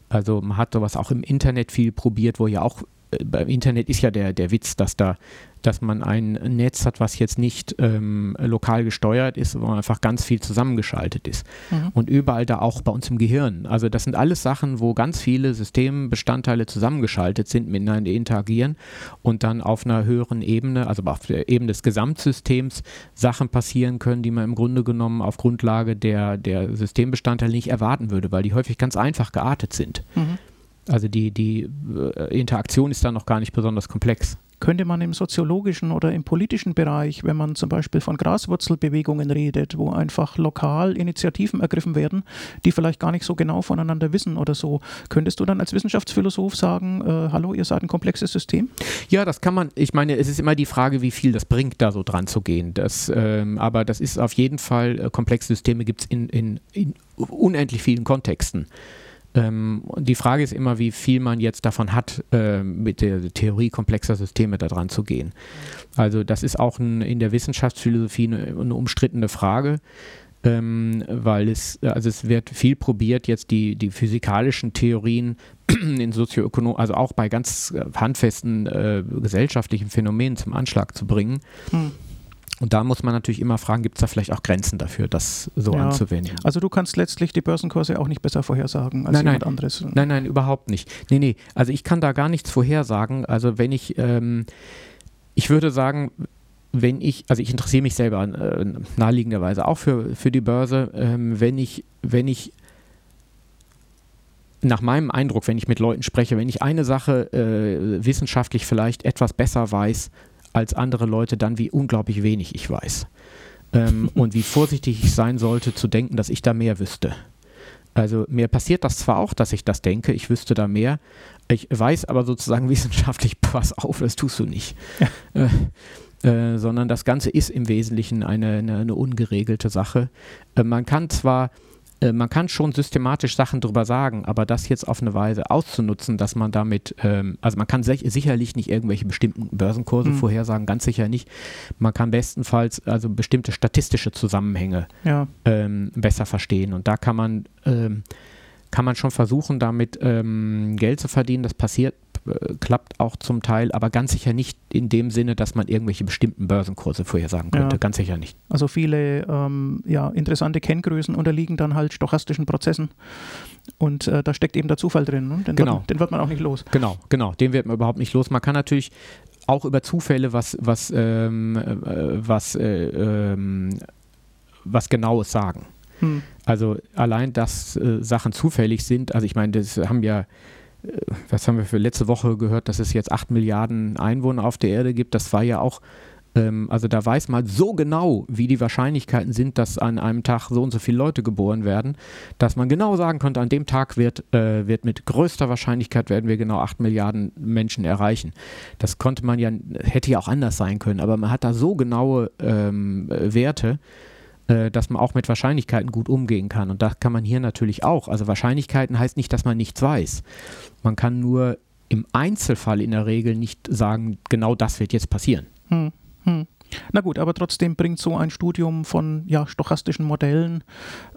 Also man hat sowas auch im Internet viel probiert, wo ja auch äh, beim Internet ist ja der, der Witz, dass da dass man ein Netz hat, was jetzt nicht ähm, lokal gesteuert ist, wo einfach ganz viel zusammengeschaltet ist. Mhm. Und überall da auch bei uns im Gehirn. Also das sind alles Sachen, wo ganz viele Systembestandteile zusammengeschaltet sind, miteinander interagieren und dann auf einer höheren Ebene, also auf der Ebene des Gesamtsystems, Sachen passieren können, die man im Grunde genommen auf Grundlage der, der Systembestandteile nicht erwarten würde, weil die häufig ganz einfach geartet sind. Mhm. Also die, die äh, Interaktion ist da noch gar nicht besonders komplex könnte man im soziologischen oder im politischen Bereich, wenn man zum Beispiel von Graswurzelbewegungen redet, wo einfach lokal Initiativen ergriffen werden, die vielleicht gar nicht so genau voneinander wissen oder so, könntest du dann als Wissenschaftsphilosoph sagen, äh, hallo, ihr seid ein komplexes System? Ja, das kann man, ich meine, es ist immer die Frage, wie viel das bringt, da so dran zu gehen. Das, ähm, aber das ist auf jeden Fall, äh, komplexe Systeme gibt es in, in, in unendlich vielen Kontexten. Ähm, die Frage ist immer, wie viel man jetzt davon hat, äh, mit der Theorie komplexer Systeme daran zu gehen. Also das ist auch ein, in der Wissenschaftsphilosophie eine, eine umstrittene Frage. Ähm, weil es, also es wird viel probiert, jetzt die, die physikalischen Theorien [clears throat] in Sozioökonom, also auch bei ganz handfesten äh, gesellschaftlichen Phänomenen zum Anschlag zu bringen. Hm. Und da muss man natürlich immer fragen, gibt es da vielleicht auch Grenzen dafür, das so ja. anzuwenden? Also du kannst letztlich die Börsenkurse auch nicht besser vorhersagen als nein, jemand nein. anderes. Nein, nein, überhaupt nicht. Nee, nee, also ich kann da gar nichts vorhersagen. Also wenn ich, ähm, ich würde sagen, wenn ich, also ich interessiere mich selber äh, naheliegenderweise auch für, für die Börse, ähm, wenn ich, wenn ich nach meinem Eindruck, wenn ich mit Leuten spreche, wenn ich eine Sache äh, wissenschaftlich vielleicht etwas besser weiß als andere Leute dann, wie unglaublich wenig ich weiß. Ähm, [laughs] und wie vorsichtig ich sein sollte, zu denken, dass ich da mehr wüsste. Also mir passiert das zwar auch, dass ich das denke, ich wüsste da mehr. Ich weiß aber sozusagen [laughs] wissenschaftlich, pass auf, das tust du nicht. Ja. Äh, äh, sondern das Ganze ist im Wesentlichen eine, eine, eine ungeregelte Sache. Äh, man kann zwar äh, man kann schon systematisch Sachen drüber sagen, aber das jetzt auf eine Weise auszunutzen, dass man damit, ähm, also man kann sicherlich nicht irgendwelche bestimmten Börsenkurse mhm. vorhersagen, ganz sicher nicht. Man kann bestenfalls also bestimmte statistische Zusammenhänge ja. ähm, besser verstehen und da kann man ähm, kann man schon versuchen, damit ähm, Geld zu verdienen. Das passiert äh, klappt auch zum Teil, aber ganz sicher nicht in dem Sinne, dass man irgendwelche bestimmten Börsenkurse vorhersagen könnte. Ja. Ganz sicher nicht. Also viele ähm, ja, interessante Kenngrößen unterliegen dann halt stochastischen Prozessen. Und äh, da steckt eben der Zufall drin. Ne? Den, genau. wird, den wird man auch nicht los. Genau, genau. Den wird man überhaupt nicht los. Man kann natürlich auch über Zufälle was, was, ähm, äh, was, äh, ähm, was Genaues sagen. Hm. Also allein, dass äh, Sachen zufällig sind, also ich meine, das haben ja was haben wir für letzte Woche gehört, dass es jetzt 8 Milliarden Einwohner auf der Erde gibt. Das war ja auch, ähm, also da weiß man so genau, wie die Wahrscheinlichkeiten sind, dass an einem Tag so und so viele Leute geboren werden, dass man genau sagen konnte, an dem Tag wird, äh, wird mit größter Wahrscheinlichkeit werden wir genau 8 Milliarden Menschen erreichen. Das konnte man ja, hätte ja auch anders sein können, aber man hat da so genaue ähm, Werte, äh, dass man auch mit Wahrscheinlichkeiten gut umgehen kann. Und das kann man hier natürlich auch. Also Wahrscheinlichkeiten heißt nicht, dass man nichts weiß. Man kann nur im Einzelfall in der Regel nicht sagen, genau das wird jetzt passieren. Hm, hm. Na gut, aber trotzdem bringt so ein Studium von ja, stochastischen Modellen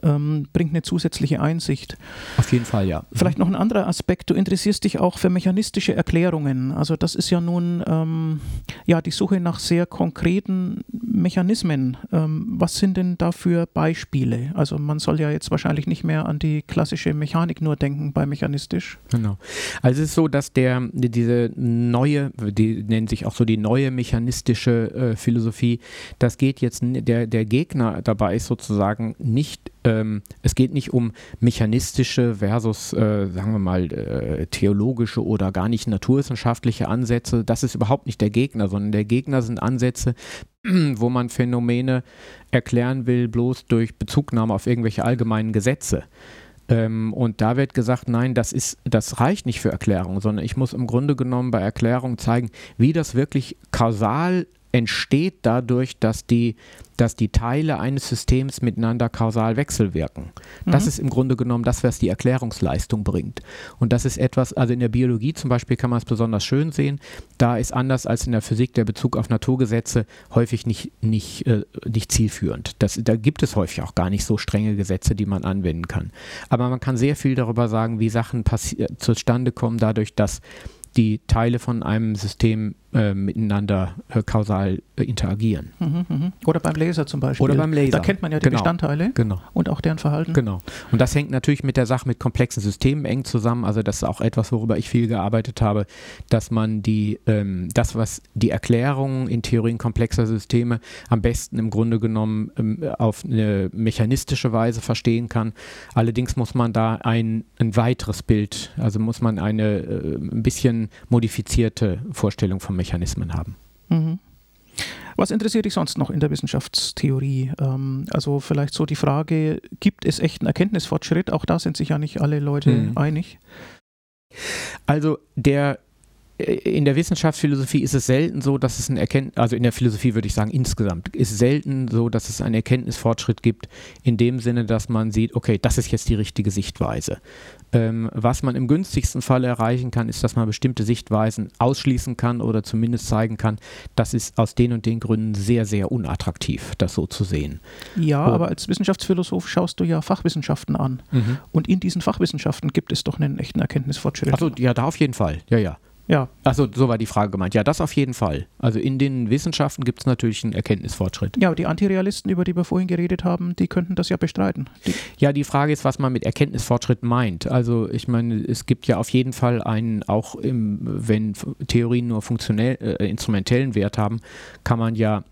ähm, bringt eine zusätzliche Einsicht. Auf jeden Fall, ja. Vielleicht noch ein anderer Aspekt. Du interessierst dich auch für mechanistische Erklärungen. Also das ist ja nun ähm, ja die Suche nach sehr konkreten Mechanismen. Ähm, was sind denn dafür Beispiele? Also man soll ja jetzt wahrscheinlich nicht mehr an die klassische Mechanik nur denken bei mechanistisch. Genau. Also es ist so, dass der diese neue, die nennen sich auch so die neue mechanistische äh, Philosophie Philosophie, das geht jetzt, der, der Gegner dabei ist sozusagen nicht, ähm, es geht nicht um mechanistische versus, äh, sagen wir mal, äh, theologische oder gar nicht naturwissenschaftliche Ansätze. Das ist überhaupt nicht der Gegner, sondern der Gegner sind Ansätze, [clears throat] wo man Phänomene erklären will, bloß durch Bezugnahme auf irgendwelche allgemeinen Gesetze. Ähm, und da wird gesagt, nein, das ist, das reicht nicht für Erklärung, sondern ich muss im Grunde genommen bei Erklärung zeigen, wie das wirklich kausal entsteht dadurch, dass die, dass die Teile eines Systems miteinander kausal wechselwirken. Mhm. Das ist im Grunde genommen das, was die Erklärungsleistung bringt. Und das ist etwas, also in der Biologie zum Beispiel kann man es besonders schön sehen. Da ist anders als in der Physik der Bezug auf Naturgesetze häufig nicht, nicht, äh, nicht zielführend. Das, da gibt es häufig auch gar nicht so strenge Gesetze, die man anwenden kann. Aber man kann sehr viel darüber sagen, wie Sachen zustande kommen, dadurch, dass die Teile von einem System äh, miteinander äh, kausal äh, interagieren. Mhm, mh. Oder beim Laser zum Beispiel. Oder beim Laser. Da kennt man ja die genau. Bestandteile genau. und auch deren Verhalten. Genau. Und das hängt natürlich mit der Sache mit komplexen Systemen eng zusammen. Also das ist auch etwas, worüber ich viel gearbeitet habe, dass man die, ähm, das, was die Erklärung in Theorien komplexer Systeme am besten im Grunde genommen ähm, auf eine mechanistische Weise verstehen kann. Allerdings muss man da ein, ein weiteres Bild, also muss man eine äh, ein bisschen modifizierte Vorstellung vom Mechanismen haben. Mhm. Was interessiert dich sonst noch in der Wissenschaftstheorie? Ähm, also vielleicht so die Frage, gibt es echten Erkenntnisfortschritt? Auch da sind sich ja nicht alle Leute mhm. einig. Also der in der Wissenschaftsphilosophie ist es selten so, dass es ein Erkenntnis, also in der Philosophie würde ich sagen insgesamt, ist selten so, dass es einen Erkenntnisfortschritt gibt, in dem Sinne, dass man sieht, okay, das ist jetzt die richtige Sichtweise. Ähm, was man im günstigsten Fall erreichen kann, ist, dass man bestimmte Sichtweisen ausschließen kann oder zumindest zeigen kann, das ist aus den und den Gründen sehr, sehr unattraktiv, das so zu sehen. Ja, und, aber als Wissenschaftsphilosoph schaust du ja Fachwissenschaften an. Mhm. Und in diesen Fachwissenschaften gibt es doch einen echten Erkenntnisfortschritt. Also ja, da auf jeden Fall. Ja, ja. Ja. Achso, so war die Frage gemeint. Ja, das auf jeden Fall. Also in den Wissenschaften gibt es natürlich einen Erkenntnisfortschritt. Ja, aber die Antirealisten, über die wir vorhin geredet haben, die könnten das ja bestreiten. Die ja, die Frage ist, was man mit Erkenntnisfortschritt meint. Also ich meine, es gibt ja auf jeden Fall einen, auch im, wenn Theorien nur funktionell, äh, instrumentellen Wert haben, kann man ja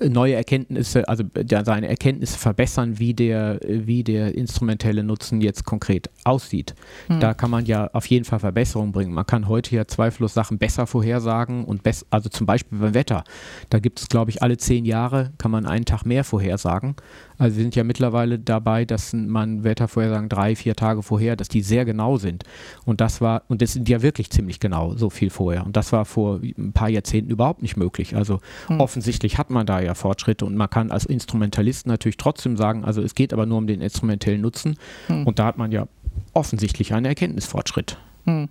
neue Erkenntnisse, also seine Erkenntnisse verbessern, wie der, wie der instrumentelle Nutzen jetzt konkret aussieht. Hm. Da kann man ja auf jeden Fall Verbesserungen bringen. Man kann heute ja zweifellos Sachen besser vorhersagen und bess also zum Beispiel beim Wetter. Da gibt es, glaube ich, alle zehn Jahre kann man einen Tag mehr vorhersagen. Also wir sind ja mittlerweile dabei, dass man Wettervorhersagen drei, vier Tage vorher, dass die sehr genau sind. Und das war, und das sind ja wirklich ziemlich genau, so viel vorher. Und das war vor ein paar Jahrzehnten überhaupt nicht möglich. Also hm. offensichtlich hat man man da ja Fortschritte und man kann als Instrumentalist natürlich trotzdem sagen, also es geht aber nur um den instrumentellen Nutzen hm. und da hat man ja offensichtlich einen Erkenntnisfortschritt. Hm.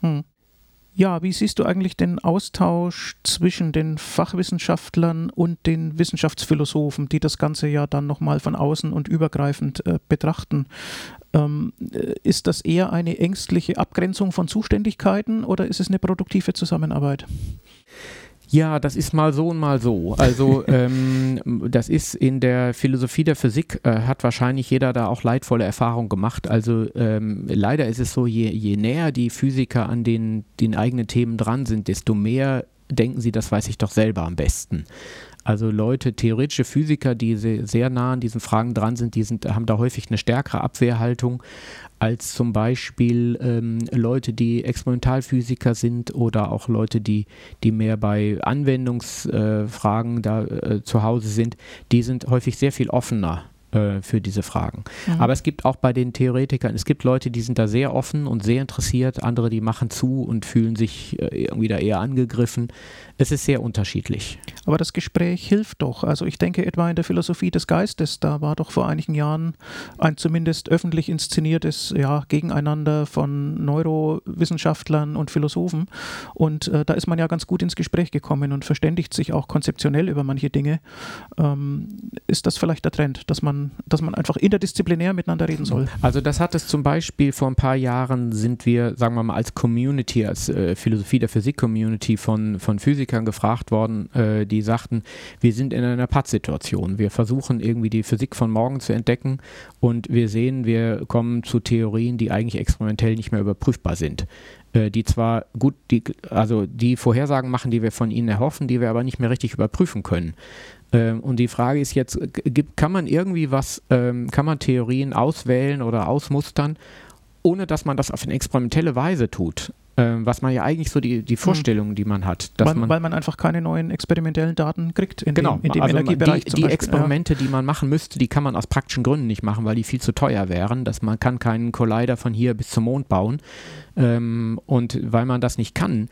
Hm. Ja, wie siehst du eigentlich den Austausch zwischen den Fachwissenschaftlern und den Wissenschaftsphilosophen, die das Ganze ja dann nochmal von außen und übergreifend äh, betrachten? Ähm, äh, ist das eher eine ängstliche Abgrenzung von Zuständigkeiten oder ist es eine produktive Zusammenarbeit? Ja, das ist mal so und mal so. Also [laughs] ähm, das ist in der Philosophie der Physik, äh, hat wahrscheinlich jeder da auch leidvolle Erfahrungen gemacht. Also ähm, leider ist es so, je, je näher die Physiker an den, den eigenen Themen dran sind, desto mehr denken sie, das weiß ich doch selber am besten. Also Leute, theoretische Physiker, die sehr nah an diesen Fragen dran sind, die sind, haben da häufig eine stärkere Abwehrhaltung als zum Beispiel ähm, Leute, die Experimentalphysiker sind oder auch Leute, die, die mehr bei Anwendungsfragen äh, da äh, zu Hause sind. Die sind häufig sehr viel offener äh, für diese Fragen. Mhm. Aber es gibt auch bei den Theoretikern, es gibt Leute, die sind da sehr offen und sehr interessiert, andere, die machen zu und fühlen sich äh, irgendwie da eher angegriffen. Es ist sehr unterschiedlich. Aber das Gespräch hilft doch. Also ich denke etwa in der Philosophie des Geistes, da war doch vor einigen Jahren ein zumindest öffentlich inszeniertes ja, Gegeneinander von Neurowissenschaftlern und Philosophen. Und äh, da ist man ja ganz gut ins Gespräch gekommen und verständigt sich auch konzeptionell über manche Dinge. Ähm, ist das vielleicht der Trend, dass man dass man einfach interdisziplinär miteinander reden soll. Also das hat es zum Beispiel vor ein paar Jahren sind wir, sagen wir mal, als Community, als äh, Philosophie der Physik-Community von, von Physikern gefragt worden, äh, die sagten, wir sind in einer Pattsituation. Wir versuchen irgendwie die Physik von morgen zu entdecken und wir sehen, wir kommen zu Theorien, die eigentlich experimentell nicht mehr überprüfbar sind äh, die zwar gut, die, also die Vorhersagen machen, die wir von ihnen erhoffen, die wir aber nicht mehr richtig überprüfen können. Ähm, und die Frage ist jetzt, kann man irgendwie was, ähm, kann man Theorien auswählen oder ausmustern, ohne dass man das auf eine experimentelle Weise tut? Ähm, was man ja eigentlich so die, die hm. Vorstellungen, die man hat. Weil man, weil, man, einfach keine neuen experimentellen Daten kriegt in genau, dem, in dem also Energiebereich. Die, die Experimente, ja. die man machen müsste, die kann man aus praktischen Gründen nicht machen, weil die viel zu teuer wären. Dass man kann keinen Collider von hier bis zum Mond bauen. Ähm, und weil man das nicht kann,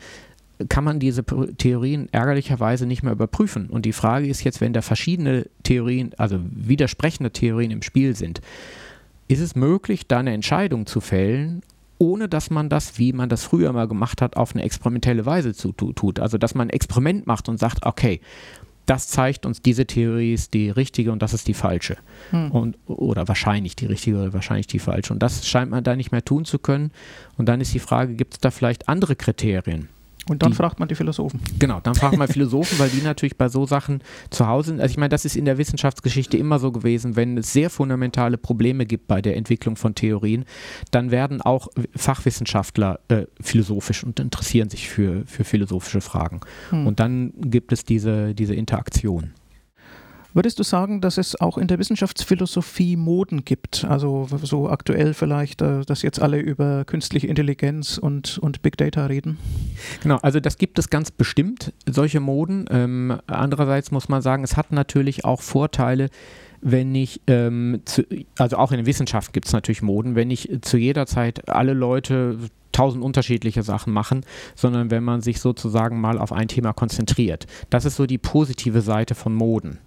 kann man diese Theorien ärgerlicherweise nicht mehr überprüfen. Und die Frage ist jetzt, wenn da verschiedene Theorien, also widersprechende Theorien im Spiel sind, ist es möglich, da eine Entscheidung zu fällen, ohne dass man das, wie man das früher mal gemacht hat, auf eine experimentelle Weise zu, tut. Also dass man ein Experiment macht und sagt, okay, das zeigt uns, diese Theorie ist die richtige und das ist die falsche. Hm. Und, oder wahrscheinlich die richtige oder wahrscheinlich die falsche. Und das scheint man da nicht mehr tun zu können. Und dann ist die Frage, gibt es da vielleicht andere Kriterien? Und dann die, fragt man die Philosophen. Genau, dann fragt man [laughs] Philosophen, weil die natürlich bei so Sachen zu Hause sind. Also ich meine, das ist in der Wissenschaftsgeschichte immer so gewesen, wenn es sehr fundamentale Probleme gibt bei der Entwicklung von Theorien, dann werden auch Fachwissenschaftler äh, philosophisch und interessieren sich für, für philosophische Fragen. Hm. Und dann gibt es diese, diese Interaktion. Würdest du sagen, dass es auch in der Wissenschaftsphilosophie Moden gibt? Also so aktuell vielleicht, äh, dass jetzt alle über künstliche Intelligenz und, und Big Data reden? Genau, also das gibt es ganz bestimmt, solche Moden. Ähm, andererseits muss man sagen, es hat natürlich auch Vorteile, wenn ich, ähm, zu, also auch in der Wissenschaft gibt es natürlich Moden, wenn ich zu jeder Zeit alle Leute tausend unterschiedliche Sachen machen, sondern wenn man sich sozusagen mal auf ein Thema konzentriert. Das ist so die positive Seite von Moden.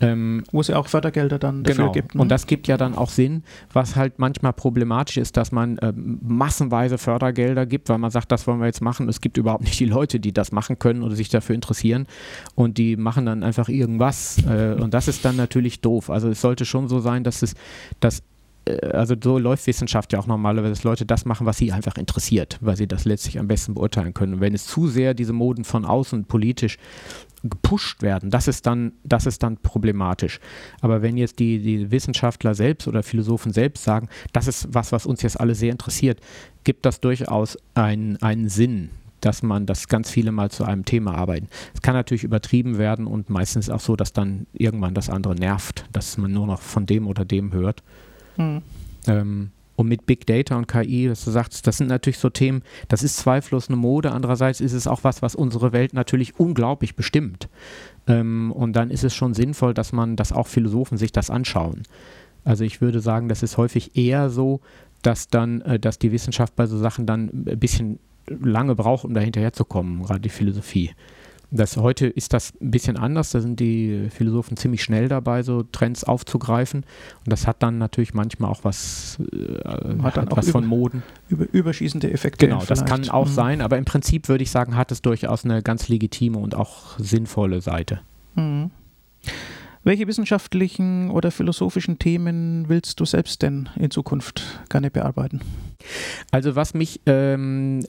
Ähm, Wo es ja auch Fördergelder dann dafür genau. gibt. Ne? Und das gibt ja dann auch Sinn, was halt manchmal problematisch ist, dass man ähm, massenweise Fördergelder gibt, weil man sagt, das wollen wir jetzt machen. Es gibt überhaupt nicht die Leute, die das machen können oder sich dafür interessieren und die machen dann einfach irgendwas. Äh, und das ist dann natürlich doof. Also es sollte schon so sein, dass es, dass äh, also so läuft Wissenschaft ja auch normalerweise, dass Leute das machen, was sie einfach interessiert, weil sie das letztlich am besten beurteilen können. Und wenn es zu sehr diese Moden von außen politisch gepusht werden, das ist dann, das ist dann problematisch. Aber wenn jetzt die, die Wissenschaftler selbst oder Philosophen selbst sagen, das ist was, was uns jetzt alle sehr interessiert, gibt das durchaus einen, einen Sinn, dass man, dass ganz viele mal zu einem Thema arbeiten. Es kann natürlich übertrieben werden und meistens auch so, dass dann irgendwann das andere nervt, dass man nur noch von dem oder dem hört. Hm. Ähm, und mit Big Data und KI, was du sagst, das sind natürlich so Themen, das ist zweifellos eine Mode. Andererseits ist es auch was, was unsere Welt natürlich unglaublich bestimmt. Ähm, und dann ist es schon sinnvoll, dass man, dass auch Philosophen sich das anschauen. Also ich würde sagen, das ist häufig eher so, dass dann, äh, dass die Wissenschaft bei so Sachen dann ein bisschen lange braucht, um da hinterherzukommen, gerade die Philosophie. Das, heute ist das ein bisschen anders. Da sind die Philosophen ziemlich schnell dabei, so Trends aufzugreifen. Und das hat dann natürlich manchmal auch was, äh, hat dann auch was über, von Moden. Über, überschießende Effekte. Genau, das kann auch mhm. sein. Aber im Prinzip würde ich sagen, hat es durchaus eine ganz legitime und auch sinnvolle Seite. Mhm. Welche wissenschaftlichen oder philosophischen Themen willst du selbst denn in Zukunft gerne bearbeiten? Also was mich ähm,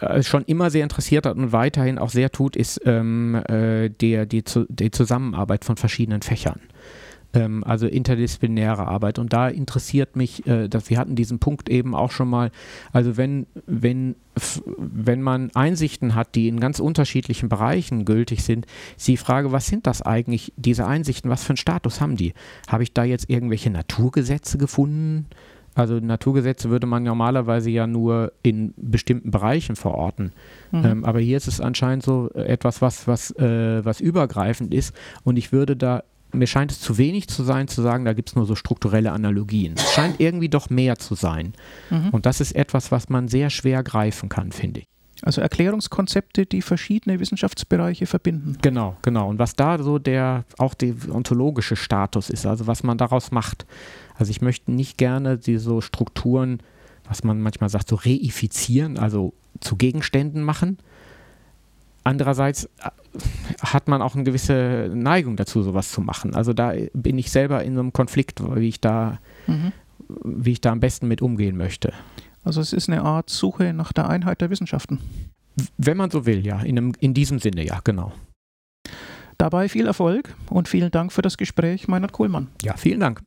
äh, schon immer sehr interessiert hat und weiterhin auch sehr tut, ist ähm, äh, der, die, die Zusammenarbeit von verschiedenen Fächern ähm, also interdisziplinäre Arbeit. Und da interessiert mich, äh, dass wir hatten diesen Punkt eben auch schon mal, also wenn, wenn, wenn man Einsichten hat, die in ganz unterschiedlichen Bereichen gültig sind, ist die Frage, was sind das eigentlich, diese Einsichten, was für einen Status haben die? Habe ich da jetzt irgendwelche Naturgesetze gefunden? Also Naturgesetze würde man normalerweise ja nur in bestimmten Bereichen verorten. Mhm. Ähm, aber hier ist es anscheinend so etwas, was, was, äh, was übergreifend ist. Und ich würde da mir scheint es zu wenig zu sein, zu sagen, da gibt es nur so strukturelle Analogien. Es scheint irgendwie doch mehr zu sein. Mhm. Und das ist etwas, was man sehr schwer greifen kann, finde ich. Also Erklärungskonzepte, die verschiedene Wissenschaftsbereiche verbinden. Genau, genau. Und was da so der auch der ontologische Status ist, also was man daraus macht. Also ich möchte nicht gerne diese Strukturen, was man manchmal sagt, so reifizieren, also zu Gegenständen machen, Andererseits äh, hat man auch eine gewisse Neigung dazu, sowas zu machen. Also da bin ich selber in so einem Konflikt, wie ich da, mhm. wie ich da am besten mit umgehen möchte. Also es ist eine Art Suche nach der Einheit der Wissenschaften. Wenn man so will, ja. In, einem, in diesem Sinne, ja, genau. Dabei viel Erfolg und vielen Dank für das Gespräch, Meinert Kohlmann. Ja, vielen Dank.